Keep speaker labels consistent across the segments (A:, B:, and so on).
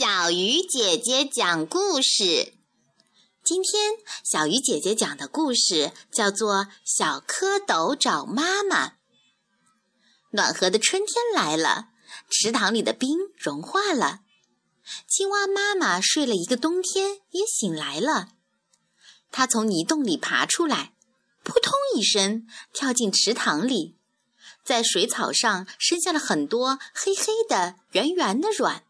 A: 小鱼姐姐讲故事。今天小鱼姐姐讲的故事叫做《小蝌蚪找妈妈》。暖和的春天来了，池塘里的冰融化了，青蛙妈妈睡了一个冬天也醒来了。它从泥洞里爬出来，扑通一声跳进池塘里，在水草上生下了很多黑黑的、圆圆的卵。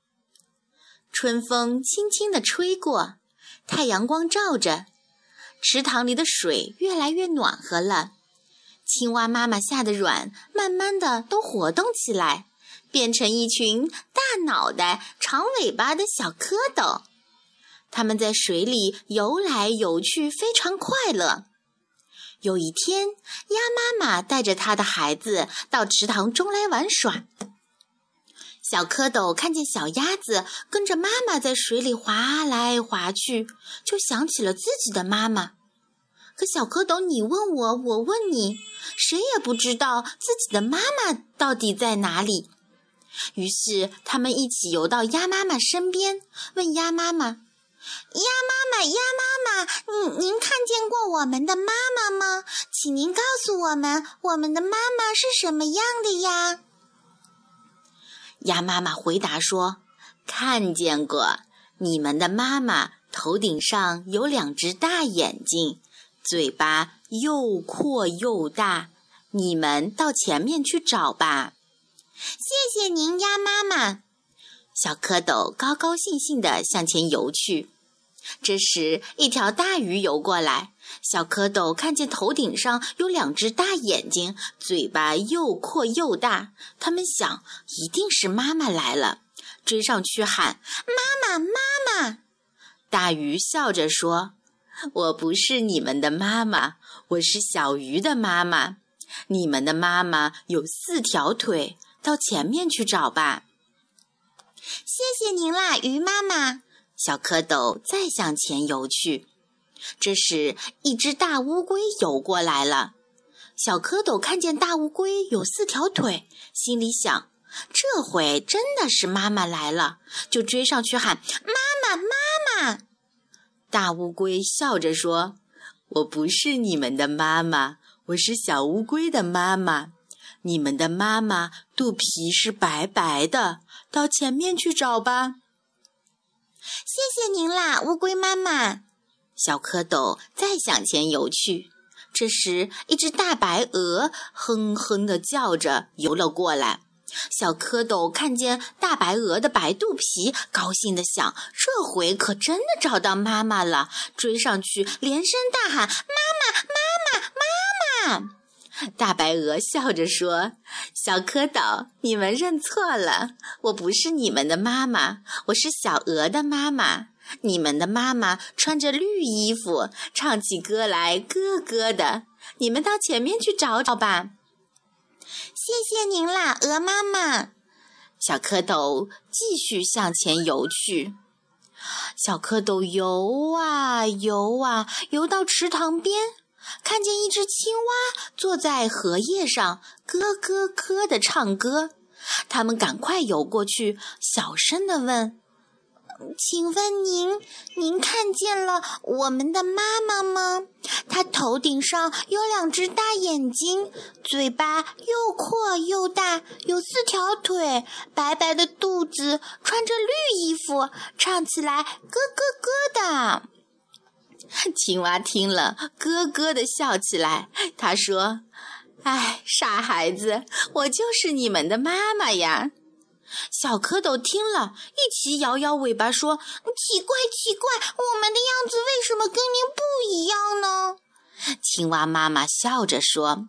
A: 春风轻轻地吹过，太阳光照着，池塘里的水越来越暖和了。青蛙妈妈下的卵慢慢的都活动起来，变成一群大脑袋、长尾巴的小蝌蚪。它们在水里游来游去，非常快乐。有一天，鸭妈妈带着它的孩子到池塘中来玩耍。小蝌蚪看见小鸭子跟着妈妈在水里划来划去，就想起了自己的妈妈。可小蝌蚪，你问我，我问你，谁也不知道自己的妈妈到底在哪里。于是，他们一起游到鸭妈妈身边，问鸭妈妈：“
B: 鸭妈妈，鸭妈妈，您您看见过我们的妈妈吗？请您告诉我们，我们的妈妈是什么样的呀？”
A: 鸭妈妈回答说：“看见过，你们的妈妈头顶上有两只大眼睛，嘴巴又阔又大。你们到前面去找吧。”
B: 谢谢您，鸭妈妈。
A: 小蝌蚪高高兴兴地向前游去。这时，一条大鱼游过来。小蝌蚪看见头顶上有两只大眼睛，嘴巴又阔又大，他们想，一定是妈妈来了，追上去喊：“
B: 妈妈，妈妈！”
A: 大鱼笑着说：“我不是你们的妈妈，我是小鱼的妈妈。你们的妈妈有四条腿，到前面去找吧。”
B: 谢谢您啦，鱼妈妈。
A: 小蝌蚪再向前游去。这时，一只大乌龟游过来了。小蝌蚪看见大乌龟有四条腿，心里想：这回真的是妈妈来了，就追上去喊：“
B: 妈妈，妈妈！”
A: 大乌龟笑着说：“我不是你们的妈妈，我是小乌龟的妈妈。你们的妈妈肚皮是白白的，到前面去找吧。”
B: 谢谢您啦，乌龟妈妈。
A: 小蝌蚪再向前游去，这时一只大白鹅哼哼地叫着游了过来。小蝌蚪看见大白鹅的白肚皮，高兴地想：这回可真的找到妈妈了！追上去，连声大喊：“妈妈，妈妈，妈妈！”大白鹅笑着说：“小蝌蚪，你们认错了，我不是你们的妈妈，我是小鹅的妈妈。”你们的妈妈穿着绿衣服，唱起歌来咯咯的。你们到前面去找找吧。
B: 谢谢您啦，鹅妈妈。
A: 小蝌蚪继续向前游去。小蝌蚪游啊游啊，游到池塘边，看见一只青蛙坐在荷叶上，咯咯咯的唱歌。他们赶快游过去，小声地问。
B: 请问您，您看见了我们的妈妈吗？她头顶上有两只大眼睛，嘴巴又阔又大，有四条腿，白白的肚子，穿着绿衣服，唱起来咯咯咯的。
A: 青蛙听了，咯咯的笑起来。他说：“哎，傻孩子，我就是你们的妈妈呀。”小蝌蚪听了一起摇摇尾巴说：“
B: 奇怪，奇怪，我们的样子为什么跟您不一样呢？”
A: 青蛙妈妈笑着说：“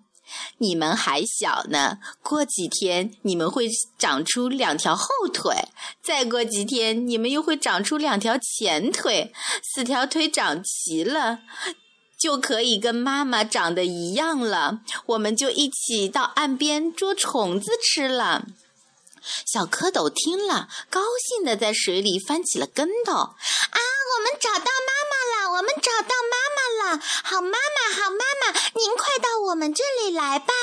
A: 你们还小呢，过几天你们会长出两条后腿，再过几天你们又会长出两条前腿，四条腿长齐了，就可以跟妈妈长得一样了。我们就一起到岸边捉虫子吃了。”小蝌蚪听了，高兴地在水里翻起了跟头。啊，
B: 我们找到妈妈了！我们找到妈妈了！好妈妈，好妈妈，您快到我们这里来吧！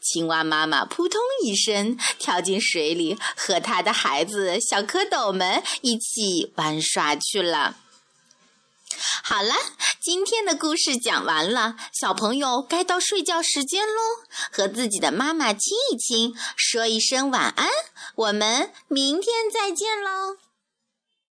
A: 青蛙妈妈扑通一声跳进水里，和它的孩子小蝌蚪们一起玩耍去了。好了，今天的故事讲完了，小朋友该到睡觉时间喽，和自己的妈妈亲一亲，说一声晚安。我们明天再见喽。